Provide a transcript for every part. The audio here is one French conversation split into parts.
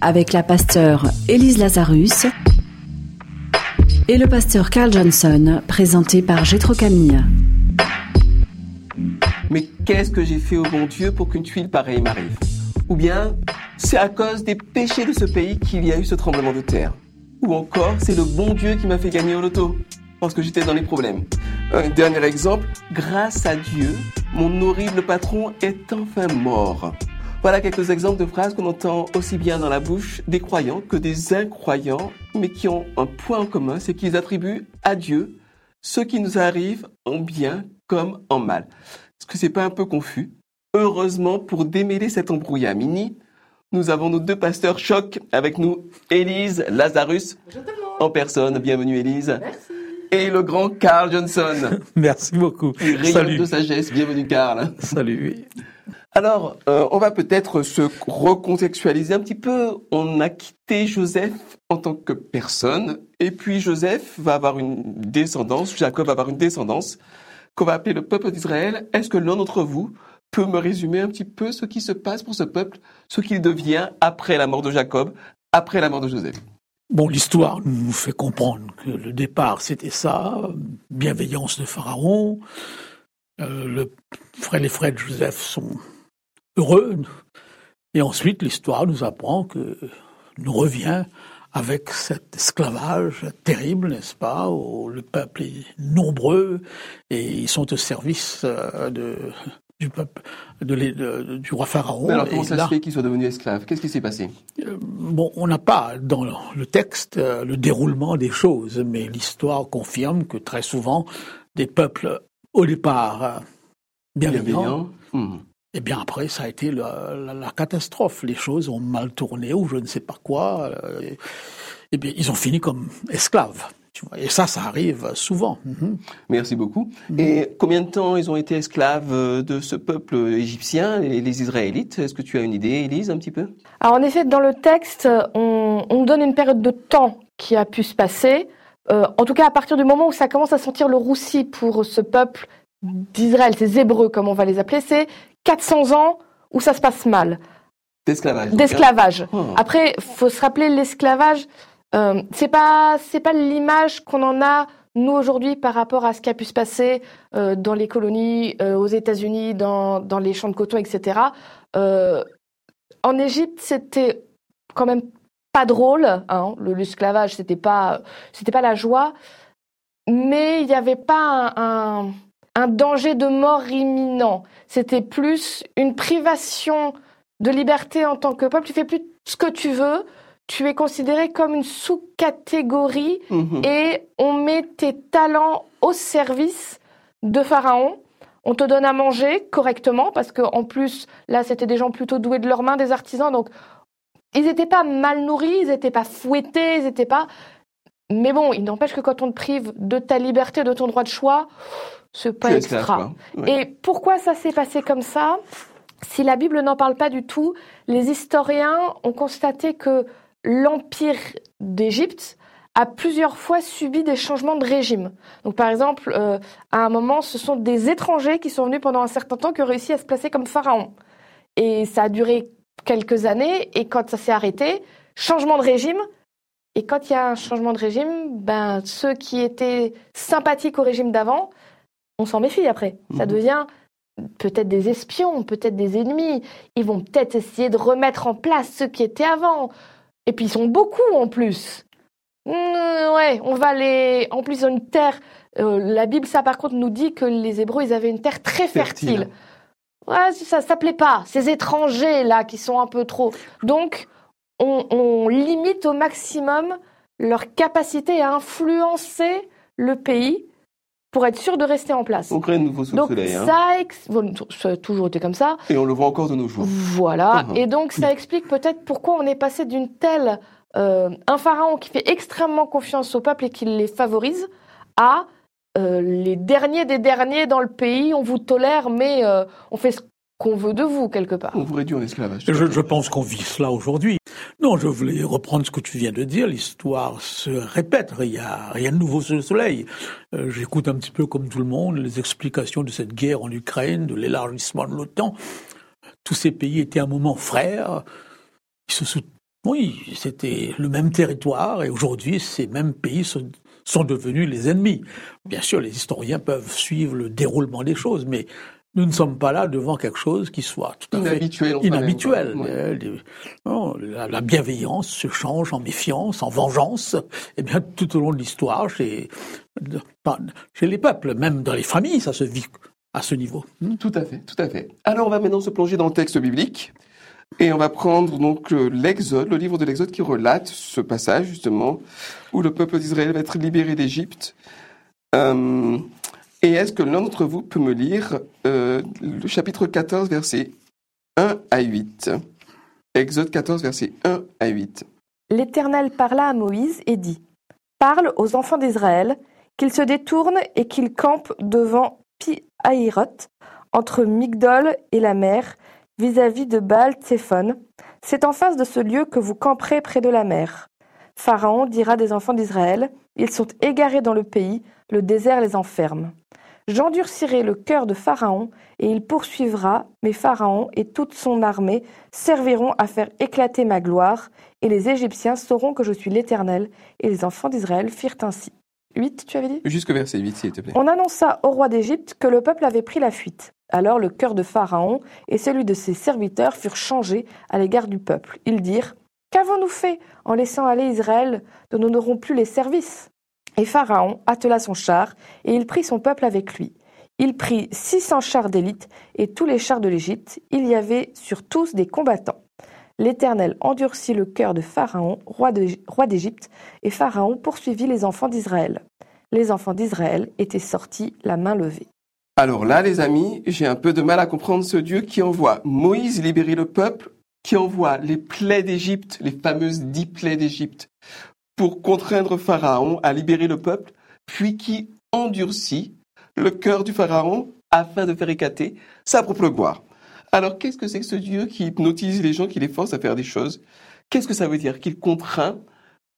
avec la pasteur Élise Lazarus et le pasteur Carl Johnson, présenté par Gétro Camille. Mais qu'est-ce que j'ai fait au bon Dieu pour qu'une tuile pareille m'arrive? Ou bien, c'est à cause des péchés de ce pays qu'il y a eu ce tremblement de terre Ou encore, c'est le bon Dieu qui m'a fait gagner au loto parce que j'étais dans les problèmes. Un dernier exemple, grâce à Dieu, mon horrible patron est enfin mort. Voilà quelques exemples de phrases qu'on entend aussi bien dans la bouche des croyants que des incroyants, mais qui ont un point en commun, c'est qu'ils attribuent à Dieu ce qui nous arrive en bien comme en mal. Est-ce que c'est pas un peu confus? Heureusement, pour démêler cet embrouillat mini, nous avons nos deux pasteurs choc avec nous, Élise Lazarus en personne. Bienvenue Élise. Merci. Et le grand Carl Johnson. Merci beaucoup. Rayon Salut. de sagesse. Bienvenue Carl. Salut. Alors, euh, on va peut-être se recontextualiser un petit peu. On a quitté Joseph en tant que personne, et puis Joseph va avoir une descendance, Jacob va avoir une descendance qu'on va appeler le peuple d'Israël. Est-ce que l'un d'entre vous peut me résumer un petit peu ce qui se passe pour ce peuple, ce qu'il devient après la mort de Jacob, après la mort de Joseph? Bon, l'histoire nous fait comprendre que le départ, c'était ça, bienveillance de Pharaon. Euh, le frère, les frères de Joseph sont heureux. Et ensuite, l'histoire nous apprend que nous revient avec cet esclavage terrible, n'est-ce pas, où le peuple est nombreux et ils sont au service euh, de, du peuple, de, l'é- de- du roi Pharaon. Mais alors, comment Et ça là- se fait qu'ils soient devenus esclaves? Qu'est-ce qui s'est passé? Euh, Bon, on n'a pas dans le texte le déroulement des choses, mais l'histoire confirme que très souvent, des peuples, au départ, euh, bienveillants, Hmm. et bien après, ça a été la, la- la catastrophe. Les choses ont mal tourné ou je ne sais pas quoi. euh, et, et bien, ils ont fini comme esclaves. tu vois. Et ça, ça arrive souvent. Mhm. Merci beaucoup. Et combien de temps ils ont été esclaves euh, de ce peuple égyptien, les, les Israélites? Est-ce que tu as une idée, Élise, un petit peu? Alors en effet, dans le texte, on, on donne une période de temps qui a pu se passer. Euh, en tout cas, à partir du moment où ça commence à sentir le roussi pour ce peuple d'Israël, ces Hébreux comme on va les appeler, c'est 400 ans où ça se passe mal, D'esclavage. d'esclavage. Oh. Après, faut se rappeler l'esclavage. Euh, c'est pas c'est pas l'image qu'on en a nous aujourd'hui par rapport à ce qui a pu se passer euh, dans les colonies, euh, aux États-Unis, dans dans les champs de coton, etc. En Égypte, c'était quand même pas drôle. Hein, le- l'esclavage, c'était pas c'était pas la joie, mais il n'y avait pas un, un un danger de mort imminent. C'était plus une privation de liberté en tant que peuple. Tu fais plus ce que tu veux. Tu es considéré comme une sous-catégorie Mhm. et on met tes talents au service de Pharaon. On te donne à manger correctement parce que en plus là c'était des gens plutôt doués de leurs mains, des artisans donc ils n'étaient pas mal nourris, ils n'étaient pas fouettés, ils n'étaient pas. Mais bon, il n'empêche que quand on te prive de ta liberté, de ton droit de choix, c'est pas extra. Ouais. Et pourquoi ça s'est passé comme ça? Si la Bible n'en parle pas du tout, les historiens ont constaté que l'empire d'Égypte a plusieurs fois subi des changements de régime. Donc par exemple, euh, à un moment, ce sont des étrangers qui sont venus pendant un certain temps qui ont réussi à se placer comme pharaon. Et ça a duré quelques années, et quand ça s'est arrêté, changement de régime. Et quand il y a un changement de régime, ben, ceux qui étaient sympathiques au régime d'avant, on s'en méfie après. Ça Mhm. devient peut-être des espions, peut-être des ennemis. Ils vont peut-être essayer de remettre en place ceux qui étaient avant. Et puis ils sont beaucoup en plus. Mm, ouais, on va les. En plus, ils ont une terre. euh, la Bible, ça par contre, nous dit que les Hébreux, ils avaient une terre très fertile. Fertile. Ouais, ça, ça plaît pas. Ces étrangers là qui sont un peu trop. Donc, on, on limite au maximum leur capacité à influencer le pays pour être sûr de rester en place. On crée un nouveau sous le Donc soleil. hein. ça, ex- bon, ça a toujours été comme ça. Et on le voit encore de nos jours. Voilà. Mhm. Et donc ça explique peut-être pourquoi on est passé d'une telle euh, un pharaon qui fait extrêmement confiance au peuple et qui les favorise à euh, les derniers des derniers dans le pays. On vous tolère, mais euh, on fait ce qu'on veut de vous quelque part. On vous réduit en esclavage. Je, je pense qu'on vit cela aujourd'hui. Non, je voulais reprendre ce que tu viens de dire. L'histoire se répète. Il n'y a rien de nouveau sous le soleil. Euh, J'écoute un petit peu comme tout le monde les explications de cette guerre en Ukraine, de l'élargissement de l'OTAN. Tous ces pays étaient à un moment frères. Ils se Oui, c'était le même territoire et aujourd'hui, ces mêmes pays sont, sont devenus les ennemis. Bien sûr, les historiens peuvent suivre le déroulement des choses, mais nous ne sommes pas là devant quelque chose qui soit tout à fait Inhabituel. soi-même, inhabituel. Ouais. Euh, non, la, la bienveillance se change en méfiance, en vengeance. Et bien, tout au long de l'histoire, chez, chez les peuples, même dans les familles, ça se vit à ce niveau. Tout à fait, tout à fait. Alors on va maintenant se plonger dans le texte biblique et on va prendre donc euh, l'Exode, le livre de l'Exode qui relate ce passage justement où le peuple d'Israël va être libéré d'Égypte. Euh, et est-ce que l'un d'entre vous peut me lire euh, le chapitre 14, versets 1 à 8 Exode 14, versets 1 à 8. L'Éternel parla à Moïse et dit Parle aux enfants d'Israël qu'ils se détournent et qu'ils campent devant Pi-Hahiroth, entre Migdol et la mer, vis-à-vis de baal tséphon C'est en face de ce lieu que vous camperez près de la mer. Pharaon dira des enfants d'Israël Ils sont égarés dans le pays, le désert les enferme. J'endurcirai le cœur de Pharaon, et il poursuivra, mais Pharaon et toute son armée serviront à faire éclater ma gloire, et les Égyptiens sauront que je suis l'Éternel. Et les enfants d'Israël firent ainsi. 8, tu avais dit? Jusque verset 8, s'il te plaît. On annonça au roi d'Égypte que le peuple avait pris la fuite. Alors le cœur de Pharaon et celui de ses serviteurs furent changés à l'égard du peuple. Ils dirent Qu'avons-nous fait en laissant aller Israël dont nous n'aurons plus les services? Et Pharaon attela son char et il prit son peuple avec lui. Il prit 600 chars d'élite et tous les chars de l'Égypte. Il y avait sur tous des combattants. L'Éternel endurcit le cœur de Pharaon, roi d'Égypte, et Pharaon poursuivit les enfants d'Israël. Les enfants d'Israël étaient sortis la main levée. Alors là, les amis, j'ai un peu de mal à comprendre ce Dieu qui envoie Moïse libérer le peuple, qui envoie les plaies d'Égypte, les fameuses dix plaies d'Égypte, pour contraindre Pharaon à libérer le peuple, puis qui endurcit le cœur du Pharaon afin de faire éclater sa propre gloire. Alors qu'est-ce que c'est que ce Dieu qui hypnotise les gens, qui les force à faire des choses? Qu'est-ce que ça veut dire? Qu'il contraint,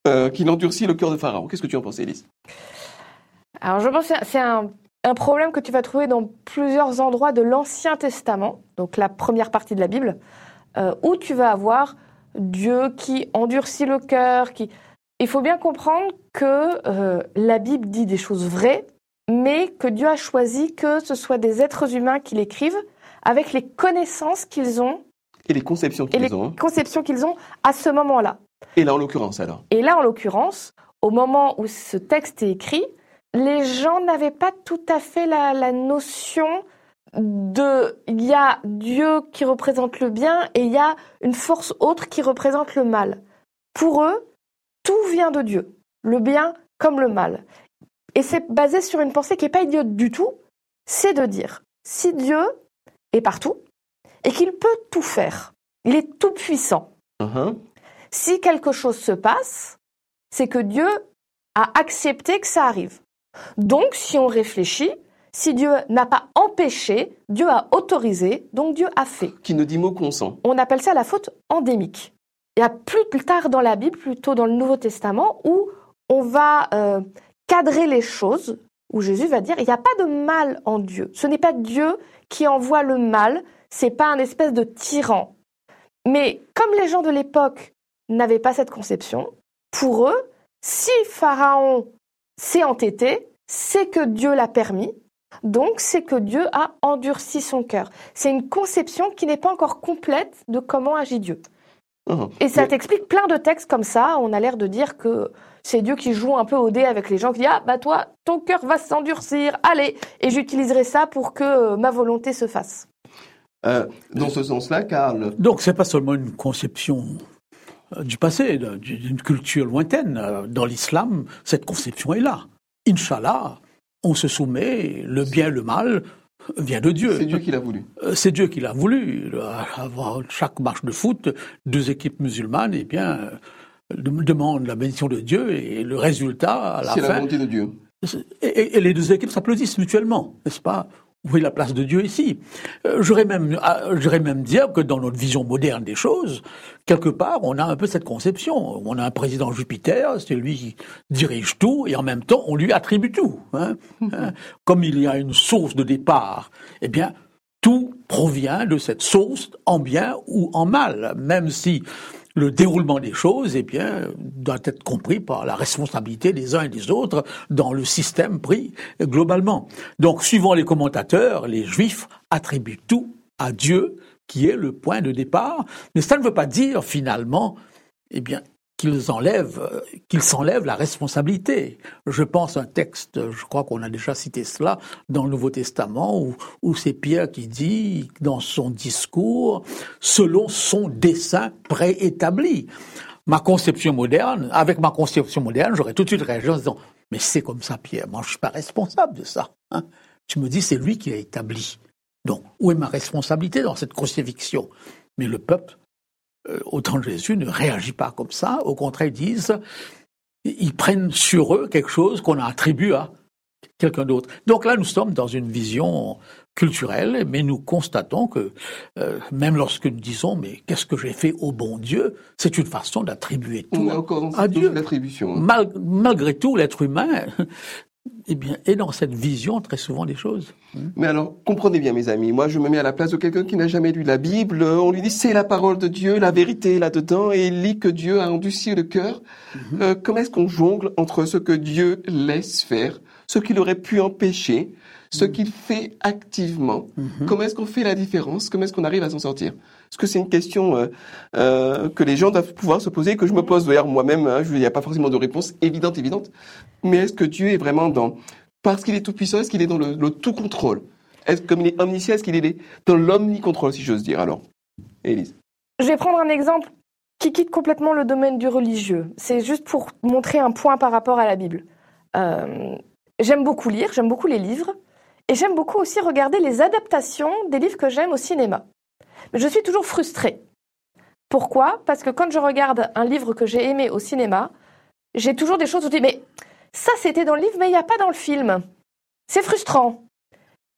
euh, qu'il endurcit le cœur de Pharaon? Qu'est-ce que tu en penses, Élise? Alors je pense que c'est un, problème que tu vas trouver dans plusieurs endroits de l'Ancien Testament, donc la première partie de la Bible, euh, où tu vas avoir Dieu qui endurcit le cœur. Il faut bien comprendre que euh, la Bible dit des choses vraies, mais que Dieu a choisi que ce soit des êtres humains qui l'écrivent avec les connaissances qu'ils ont Et les conceptions les qu'ils ont. hein. conceptions qu'ils ont à ce moment-là. Et là, en l'occurrence, alors Et là, en l'occurrence, au moment où ce texte est écrit, les gens n'avaient pas tout à fait la, la notion de il y a Dieu qui représente le bien et il y a une force autre qui représente le mal. Pour eux, tout vient de Dieu, le bien comme le mal. Et c'est basé sur une pensée qui n'est pas idiote du tout, c'est de dire si Dieu est partout et qu'il peut tout faire, il est tout puissant, Mhm. si quelque chose se passe, c'est que Dieu a accepté que ça arrive. Donc, si on réfléchit, si Dieu n'a pas empêché, Dieu a autorisé, donc Dieu a fait. Qui ne dit mot consent. On appelle ça la faute endémique. Il y a plus tard dans la Bible, plutôt dans le Nouveau Testament, où on va euh, cadrer les choses, où Jésus va dire il n'y a pas de mal en Dieu. Ce n'est pas Dieu qui envoie le mal, c'est pas un espèce de tyran. Mais comme les gens de l'époque n'avaient pas cette conception, pour eux, si Pharaon s'est entêté, c'est que Dieu l'a permis, donc c'est que Dieu a endurci son cœur. C'est une conception qui n'est pas encore complète de comment agit Dieu. Mhm. Et ça Mais- t'explique plein de textes comme ça. On a l'air de dire que c'est Dieu qui joue un peu au dé avec les gens, qui dit Ah, bah toi, ton cœur va s'endurcir, allez, et j'utiliserai ça pour que euh, ma volonté se fasse. Euh, dans ce sens-là, Karl, Donc, c'est pas seulement une conception euh, du passé, d'une culture lointaine. Dans l'islam, cette conception est là. Inch'Allah, on se soumet, le bien et le mal vient de Dieu. C'est Dieu qui l'a voulu. C'est Dieu qui l'a voulu. Avant chaque match de foot, deux équipes musulmanes, eh bien, euh, demandent la bénédiction de Dieu et le résultat à la fin. C'est la volonté de Dieu. Et, et les deux équipes s'applaudissent mutuellement, n'est-ce pas? Où est la place de Dieu ici? Euh, J'aurais même, j'aurais même dire que dans notre vision moderne des choses, quelque part, on a un peu cette conception. On a un président Jupiter, c'est lui qui dirige tout, et en même temps, on lui attribue tout. Hein, hein. Comme il y a une source de départ, eh bien, tout provient de cette source, en bien ou en mal, même si le déroulement des choses, eh bien, doit être compris par la responsabilité des uns et des autres dans le système pris globalement. Donc, suivant les commentateurs, les juifs attribuent tout à Dieu, qui est le point de départ. Mais ça ne veut pas dire, finalement, eh bien, qu'ils enlèvent, qu'ils s'enlèvent la responsabilité. Je pense à un texte, je crois qu'on a déjà cité cela dans le Nouveau Testament, où, c'est Pierre qui dit dans son discours, selon son dessein préétabli. Ma conception moderne, avec ma conception moderne, j'aurais tout de suite réagi en disant, mais c'est comme ça, Pierre, moi je suis pas responsable de ça. Hein. Tu me dis, c'est lui qui a établi. Donc, où est ma responsabilité dans cette crucifixion? Mais le peuple euh, autant Jésus ne réagit pas comme ça. Au contraire, ils disent, ils prennent sur eux quelque chose qu'on a attribué à quelqu'un d'autre. Donc là, nous sommes dans une vision culturelle, mais nous constatons que euh, même lorsque nous disons mais qu'est-ce que j'ai fait au bon Dieu, c'est une façon d'attribuer tout à Dieu. L'attribution. malgré tout, l'être humain eh bien, et dans cette vision très souvent des choses. Mais alors, comprenez bien, mes amis, moi je me mets à la place de quelqu'un qui n'a jamais lu la Bible. On lui dit c'est la parole de Dieu, la vérité est là-dedans, et il lit que Dieu a endurci le cœur. Mhm. Euh, comment est-ce qu'on jongle entre ce que Dieu laisse faire, ce qu'il aurait pu empêcher, ce mhm. qu'il fait activement? Mhm. Comment est-ce qu'on fait la différence? Comment est-ce qu'on arrive à s'en sortir? Est-ce que c'est une question euh, euh, que les gens doivent pouvoir se poser, que je me pose d'ailleurs moi-même hein, Il n'y a pas forcément de réponse évidente, évidente. Mais est-ce que Dieu est vraiment dans, parce qu'il est tout puissant, est-ce qu'il est dans le, tout contrôle Est-ce comme il est omniscient, est-ce qu'il est dans l'omnicontrôle, si j'ose dire Alors, Élise. Je vais prendre un exemple qui quitte complètement le domaine du religieux. C'est juste pour montrer un point par rapport à la Bible. Euh, j'aime beaucoup lire, j'aime beaucoup les livres, et j'aime beaucoup aussi regarder les adaptations des livres que j'aime au cinéma. Je suis toujours frustrée. Pourquoi? Parce que quand je regarde un livre que j'ai aimé au cinéma, j'ai toujours des choses où je dis mais ça c'était dans le livre mais il n'y a pas dans le film. C'est frustrant.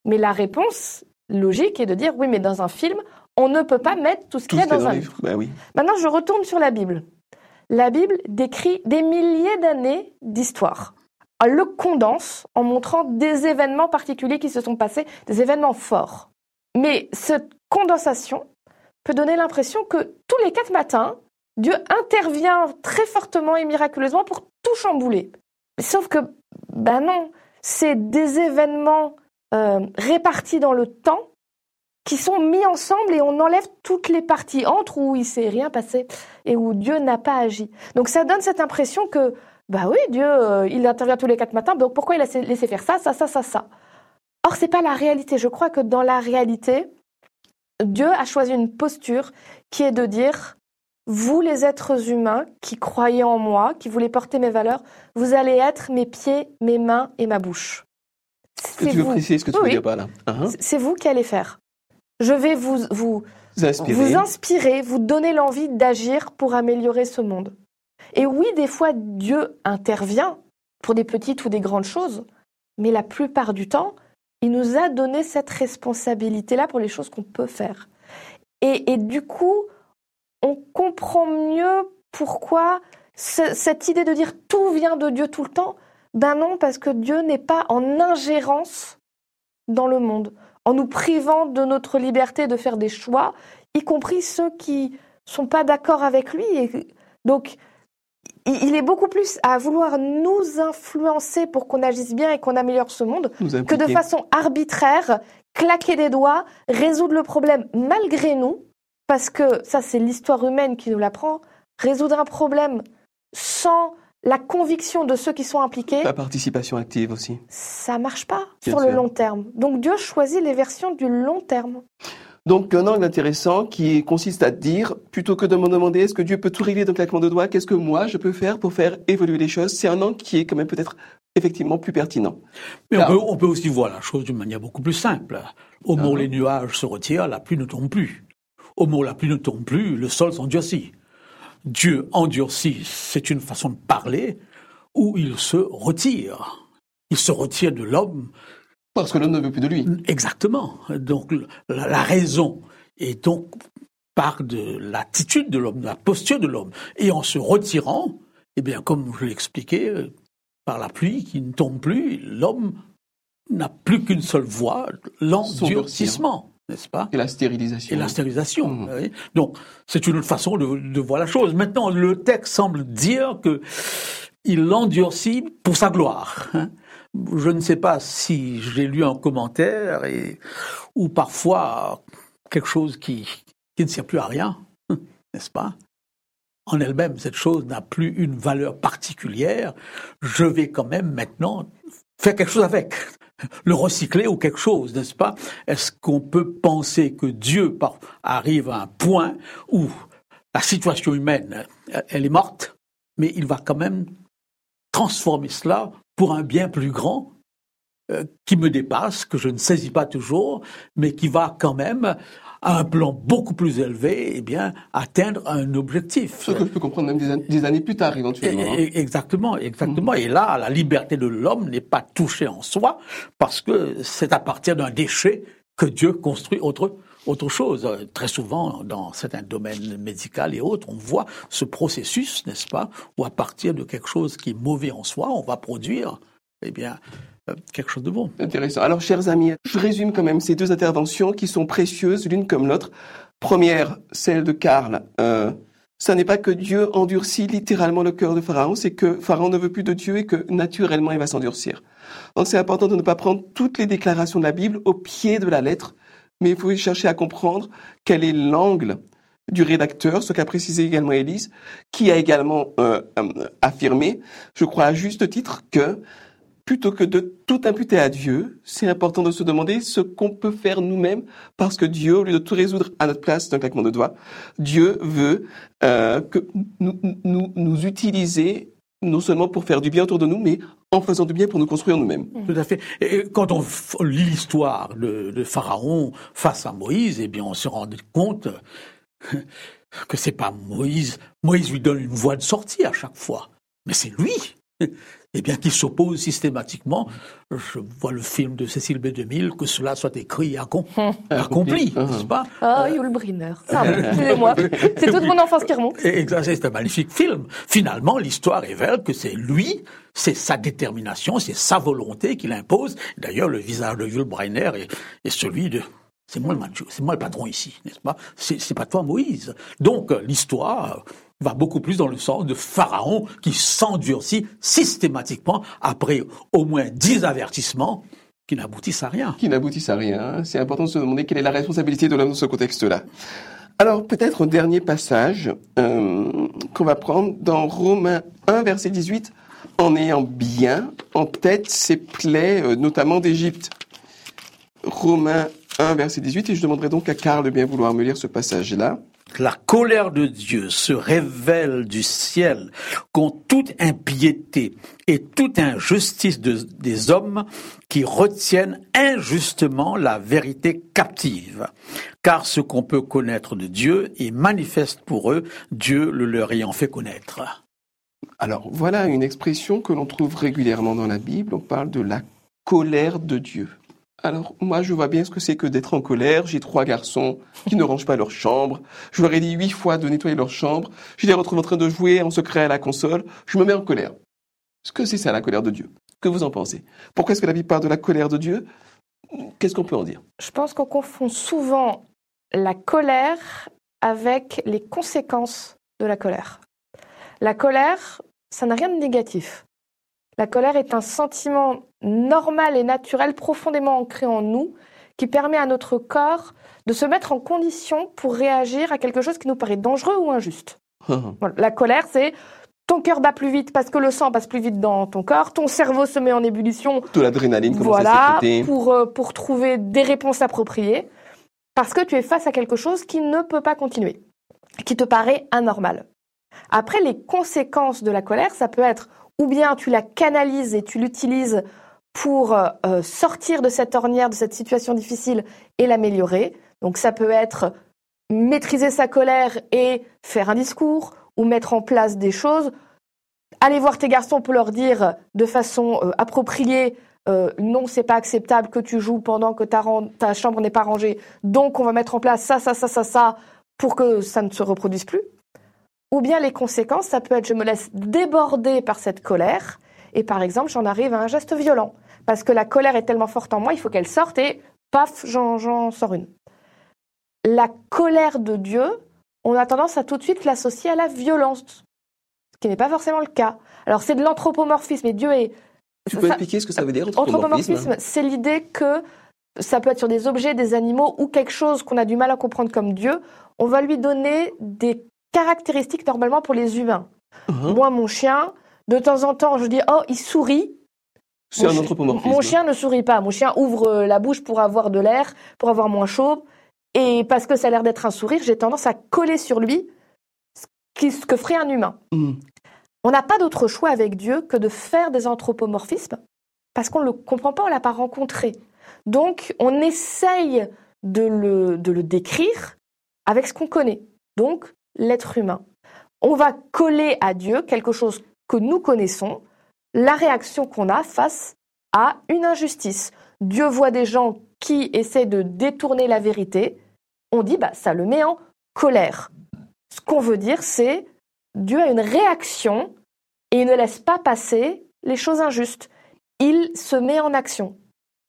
Mais la réponse logique est de dire oui mais dans un film, on ne peut pas mettre tout ce qu'il y a dans, un livre. Ben oui. Maintenant je retourne sur la Bible. La Bible décrit des milliers d'années d'histoire. Elle le condense en montrant des événements particuliers qui se sont passés, des événements forts. Mais cette condensation peut donner l'impression que tous les quatre matins, Dieu intervient très fortement et miraculeusement pour tout chambouler. Sauf que, ben non, c'est des événements euh, répartis dans le temps qui sont mis ensemble et on enlève toutes les parties entre où il s'est rien passé et où Dieu n'a pas agi. Donc ça donne cette impression que, bah oui, Dieu, euh, il intervient tous les quatre matins, donc pourquoi il a laissé faire ça, ça, ça, ça, ça? Or, c'est pas la réalité. Je crois que dans la réalité, Dieu a choisi une posture qui est de dire vous les êtres humains qui croyez en moi, qui voulez porter mes valeurs, vous allez être mes pieds, mes mains et ma bouche. C'est tu veux préciser ce que tu veux dire pas là? Uh-huh. C'est vous qui allez faire. Je vais vous, vous, vous inspirer, vous donner l'envie d'agir pour améliorer ce monde. Et oui, des fois, Dieu intervient pour des petites ou des grandes choses, mais la plupart du temps, il nous a donné cette responsabilité-là pour les choses qu'on peut faire. Et, du coup, on comprend mieux pourquoi cette idée de dire tout vient de Dieu tout le temps. Ben non, parce que Dieu n'est pas en ingérence dans le monde, en nous privant de notre liberté de faire des choix, y compris ceux qui sont pas d'accord avec lui. Et donc, il est beaucoup plus à vouloir nous influencer pour qu'on agisse bien et qu'on améliore ce monde que de façon arbitraire, claquer des doigts, résoudre le problème malgré nous, parce que ça c'est l'histoire humaine qui nous l'apprend, résoudre un problème sans la conviction de ceux qui sont impliqués. La participation active aussi. Ça marche pas sur le long terme. Donc Dieu choisit les versions du long terme. Donc un angle intéressant qui consiste à dire, plutôt que de me demander est-ce que Dieu peut tout régler d'un claquement de doigts, qu'est-ce que moi je peux faire pour faire évoluer les choses, c'est un angle qui est quand même peut-être effectivement plus pertinent. Mais on, peut, on, peut, aussi voir la chose d'une manière beaucoup plus simple. Au moment où ah. les nuages se retirent, la pluie ne tombe plus. Au moment où la pluie ne tombe plus, le sol s'endurcit. Dieu endurcit, c'est une façon de parler où il se retire. Il se retire de l'homme. Parce que l'homme ne veut plus de lui. Exactement. Donc la, raison est donc part de l'attitude de l'homme, de la posture de l'homme. Et en se retirant, eh bien, comme je l'expliquais, euh, par la pluie qui ne tombe plus, l'homme n'a plus qu'une seule voie, l'endurcissement n'est-ce pas? Et la stérilisation. Et la stérilisation. Mmh. Donc, c'est une autre façon de, voir la chose. Maintenant, le texte semble dire que il l'endurcit pour sa gloire. Hein. Je ne sais pas si j'ai lu un commentaire ou parfois quelque chose qui ne sert plus à rien, n'est-ce pas? En elle-même, cette chose n'a plus une valeur particulière. Je vais quand même maintenant faire quelque chose avec le recycler ou quelque chose, n'est-ce pas? Est-ce qu'on peut penser que Dieu arrive à un point où la situation humaine, elle est morte, mais il va quand même transformer cela pour un bien plus grand euh, qui me dépasse, que je ne saisis pas toujours, mais qui va quand même à un plan beaucoup plus élevé, eh bien, atteindre un objectif. Ce que je peux comprendre même des, années, plus tard, éventuellement. Hein. Exactement, exactement. Mm. Et là, la liberté de l'homme n'est pas touchée en soi, parce que c'est à partir d'un déchet que Dieu construit autre, autre chose. Très souvent, dans certains domaines médicaux et autres, on voit ce processus, n'est-ce pas, où à partir de quelque chose qui est mauvais en soi, on va produire, eh bien, euh, quelque chose de bon. Intéressant. Alors, chers amis, je résume quand même ces deux interventions qui sont précieuses l'une comme l'autre. Première, celle de Karl. Euh, ça n'est pas que Dieu endurcit littéralement le cœur de Pharaon, c'est que Pharaon ne veut plus de Dieu et que naturellement il va s'endurcir. Donc c'est important de ne pas prendre toutes les déclarations de la Bible au pied de la lettre, mais il faut chercher à comprendre quel est l'angle du rédacteur, ce qu'a précisé également Élise, qui a également euh, affirmé, je crois à juste titre, que plutôt que de tout imputer à Dieu, c'est important de se demander ce qu'on peut faire nous-mêmes, parce que Dieu, au lieu de tout résoudre à notre place d'un claquement de doigts, Dieu veut euh, que nous, nous, nous utiliser non seulement pour faire du bien autour de nous, mais en faisant du bien pour nous construire nous-mêmes. Tout à fait. Et quand on lit l'histoire de, Pharaon face à Moïse, eh bien, on se rend compte que c'est pas Moïse. Moïse lui donne une voie de sortie à chaque fois, mais c'est lui eh bien, qui s'oppose systématiquement. Je vois le film de Cécile B. 2000, que cela soit écrit et accompli, n'est-ce pas? Ah, Yul Brynner. Excusez-moi. C'est toute mon enfance qui remonte. C'est un magnifique film. Finalement, l'histoire révèle que c'est lui, c'est sa détermination, c'est sa volonté qu'il impose. D'ailleurs, le visage de Yul Brynner est celui de c'est moi le macho, c'est moi le patron ici, n'est-ce pas? C'est pas toi Moïse. Donc l'histoire va beaucoup plus dans le sens de Pharaon qui s'endurcit systématiquement après au moins dix avertissements qui n'aboutissent à rien. Qui n'aboutissent à rien. C'est important de se demander quelle est la responsabilité de l'homme dans ce contexte-là. Alors peut-être un dernier passage euh, qu'on va prendre dans Romains 1, verset 18, en ayant bien en tête ces plaies, euh, notamment d'Égypte. Romains 1, verset 18, et je demanderai donc à Karl de bien vouloir me lire ce passage-là. La colère de Dieu se révèle du ciel contre toute impiété et toute injustice des hommes qui retiennent injustement la vérité captive. Car ce qu'on peut connaître de Dieu est manifeste pour eux, Dieu le leur ayant fait connaître. Alors voilà une expression que l'on trouve régulièrement dans la Bible. On parle de la colère de Dieu. Alors moi, je vois bien ce que c'est que d'être en colère. J'ai trois garçons qui ne rangent pas leur chambre. Je leur ai dit huit fois de nettoyer leur chambre. Je les retrouve en train de jouer en secret à la console. Je me mets en colère. Ce que c'est ça la colère de Dieu? Que vous en pensez? Pourquoi est-ce que la Bible parle de la colère de Dieu? Qu'est-ce qu'on peut en dire? Je pense qu'on confond souvent la colère avec les conséquences de la colère. La colère, ça n'a rien de négatif. La colère est un sentiment normal et naturel profondément ancré en nous qui permet à notre corps de se mettre en condition pour réagir à quelque chose qui nous paraît dangereux ou injuste. La colère, c'est ton cœur bat plus vite parce que le sang passe plus vite dans ton corps, ton cerveau se met en ébullition. De l'adrénaline voilà, pour, euh, pour trouver des réponses appropriées, parce que tu es face à quelque chose qui ne peut pas continuer, qui te paraît anormal. Après, les conséquences de la colère, ça peut être ou bien tu la canalises et tu l'utilises pour euh, sortir de cette ornière, de cette situation difficile et l'améliorer. Donc ça peut être maîtriser sa colère et faire un discours ou mettre en place des choses. Aller voir tes garçons pour leur dire de façon euh, appropriée euh, non, c'est pas acceptable que tu joues pendant que ta, ta chambre n'est pas rangée. Donc on va mettre en place ça, ça, ça, ça, ça pour que ça ne se reproduise plus. Ou bien les conséquences, ça peut être je me laisse déborder par cette colère et par exemple j'en arrive à un geste violent parce que la colère est tellement forte en moi, il faut qu'elle sorte et paf, j'en sors une. La colère de Dieu, on a tendance à tout de suite l'associer à la violence, ce qui n'est pas forcément le cas. Alors c'est de l'anthropomorphisme et Dieu est... Tu peux expliquer ce que ça veut dire, anthropomorphisme c'est l'idée que ça peut être sur des objets, des animaux ou quelque chose qu'on a du mal à comprendre comme Dieu. On va lui donner des caractéristiques normalement pour les humains. Uh-huh. Moi, mon chien, de temps en temps, je dis oh, il sourit. C'est un anthropomorphisme. Mon chien ne sourit pas. Mon chien ouvre euh, la bouche pour avoir de l'air, pour avoir moins chaud. Et parce que ça a l'air d'être un sourire, j'ai tendance à coller sur lui ce que ferait un humain. Mm. On n'a pas d'autre choix avec Dieu que de faire des anthropomorphismes parce qu'on ne le comprend pas, on ne l'a pas rencontré. Donc, on essaye de le, de le décrire avec ce qu'on connaît, donc l'être humain. On va coller à Dieu quelque chose que nous connaissons, la réaction qu'on a face à une injustice. Dieu voit des gens qui essaient de détourner la vérité, on dit bah ça le met en colère. Ce qu'on veut dire c'est Dieu a une réaction et il ne laisse pas passer les choses injustes. Il se met en action.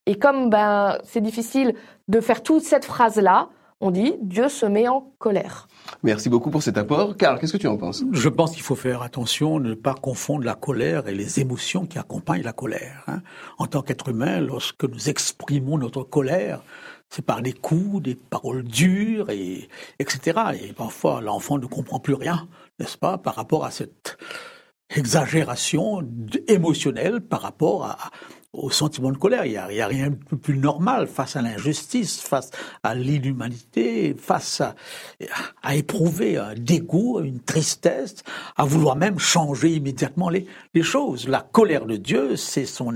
Et comme ben c'est difficile de faire toute cette phrase là, on dit Dieu se met en colère. Merci beaucoup pour cet apport. Karl, qu'est-ce que tu en penses? Je pense qu'il faut faire attention ne pas confondre la colère et les émotions qui accompagnent la colère. Hein. En tant qu'être humain, lorsque nous exprimons notre colère, c'est par des coups, des paroles dures, et, etc. Et parfois, l'enfant ne comprend plus rien, n'est-ce pas, par rapport à cette exagération émotionnelle par rapport à, au sentiment de colère. Il n'y a, rien de plus normal face à l'injustice, face à l'inhumanité, face à, éprouver un dégoût, une tristesse, à vouloir même changer immédiatement les, les choses. La colère de Dieu, c'est son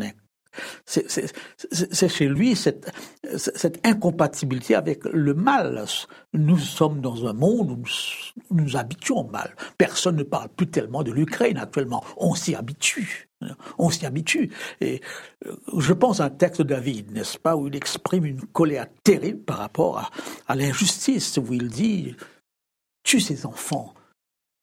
c'est chez lui cette, cette, incompatibilité avec le mal. Nous sommes dans un monde où nous nous habituons au mal. Personne ne parle plus tellement de l'Ukraine actuellement. On s'y habitue. On s'y habitue. Et euh, je pense à un texte de David, n'est-ce pas, où il exprime une colère terrible par rapport à, à l'injustice, où il dit, tue ses enfants,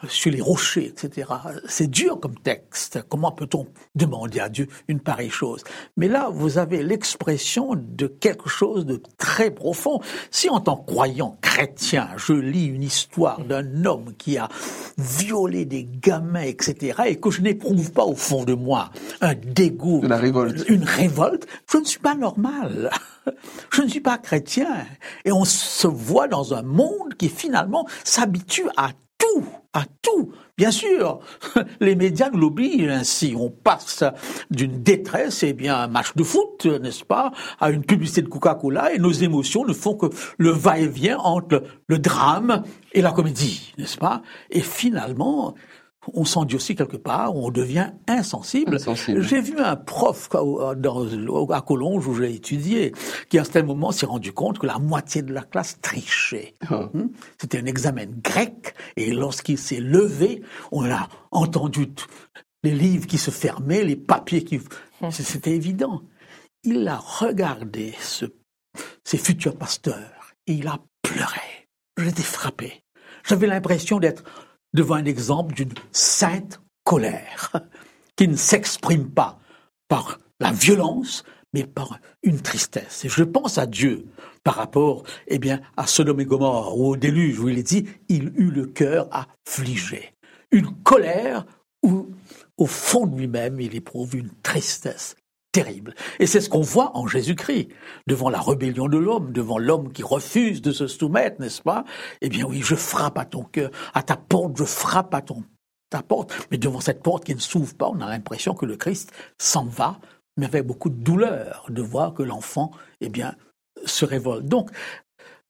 sur les rochers, etc. C'est dur comme texte. Comment peut-on demander à Dieu une pareille chose? Mais là, vous avez l'expression de quelque chose de très profond. Si en tant que croyant chrétien, je lis une histoire d'un homme qui a violé des gamins, etc., et que je n'éprouve pas au fond de moi un dégoût, la révolte. une révolte, je ne suis pas normal. Je ne suis pas chrétien. Et on se voit dans un monde qui finalement s'habitue à tout, à tout. Bien sûr, les médias nous ainsi. On passe d'une détresse, eh bien, un match de foot, n'est-ce pas, à une publicité de Coca-Cola, et nos émotions ne font que le va-et-vient entre le drame et la comédie, n'est-ce pas? Et finalement, on aussi quelque part, on devient insensible. J'ai vu un prof dans, à Collonges où j'ai étudié, qui à un certain moment s'est rendu compte que la moitié de la classe trichait. Ah. Hmm? C'était un examen grec, et lorsqu'il s'est levé, on a entendu les livres qui se fermaient, les papiers qui... Hmm. C'était évident. Il a regardé ce, ces futurs pasteurs, et il a pleuré. J'étais frappé. J'avais l'impression d'être devant un exemple d'une sainte colère qui ne s'exprime pas par la violence, mais par une tristesse. Et je pense à Dieu par rapport, eh bien, à Sodome et Gomorre ou au déluge où il est dit, il eut le cœur affligé. Une colère où, au fond de lui-même, il éprouve une tristesse terrible. Et c'est ce qu'on voit en Jésus-Christ, devant la rébellion de l'homme, devant l'homme qui refuse de se soumettre, n'est-ce pas? Eh bien oui, je frappe à ton cœur, à ta porte, je frappe à ton, ta porte, mais devant cette porte qui ne s'ouvre pas, on a l'impression que le Christ s'en va, mais avec beaucoup de douleur de voir que l'enfant, eh bien, se révolte. Donc,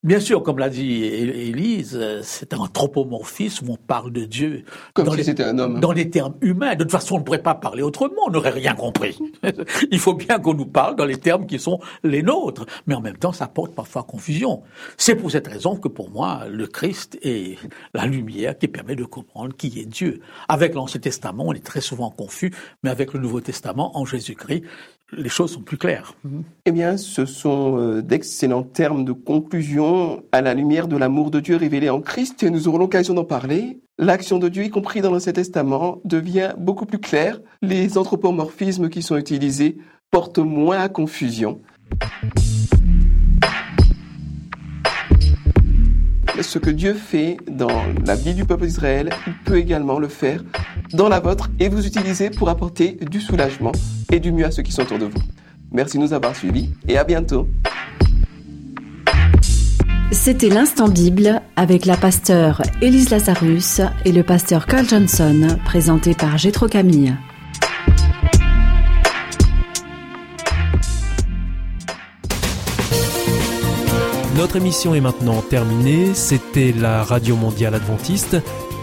Bien sûr, comme l'a dit Élise, c'est un anthropomorphisme où on parle de Dieu comme dans, si c'était un homme. dans les termes humains. De toute façon, on ne pourrait pas parler autrement, on n'aurait rien compris. Il faut bien qu'on nous parle dans les termes qui sont les nôtres, mais en même temps, ça porte parfois confusion. C'est pour cette raison que pour moi, le Christ est la lumière qui permet de comprendre qui est Dieu. Avec l'Ancien Testament, on est très souvent confus, mais avec le Nouveau Testament, en Jésus-Christ, les choses sont plus claires. Eh bien, ce sont euh, d'excellents termes de conclusion à la lumière de l'amour de Dieu révélé en Christ et nous aurons l'occasion d'en parler. L'action de Dieu, y compris dans l'Ancien Testament, devient beaucoup plus claire. Les anthropomorphismes qui sont utilisés portent moins à confusion. Ce que Dieu fait dans la vie du peuple d'Israël, il peut également le faire dans la vôtre et vous utiliser pour apporter du soulagement et du mieux à ceux qui sont autour de vous. Merci de nous avoir suivis et à bientôt. C'était l'instant Bible avec la pasteur Élise Lazarus et le pasteur Carl Johnson, présenté par Gétro Camille. Notre émission est maintenant terminée. C'était la Radio Mondiale Adventiste,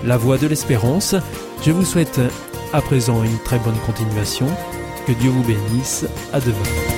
la voix de l'espérance. Je vous souhaite à présent une très bonne continuation. Que Dieu vous bénisse. À demain.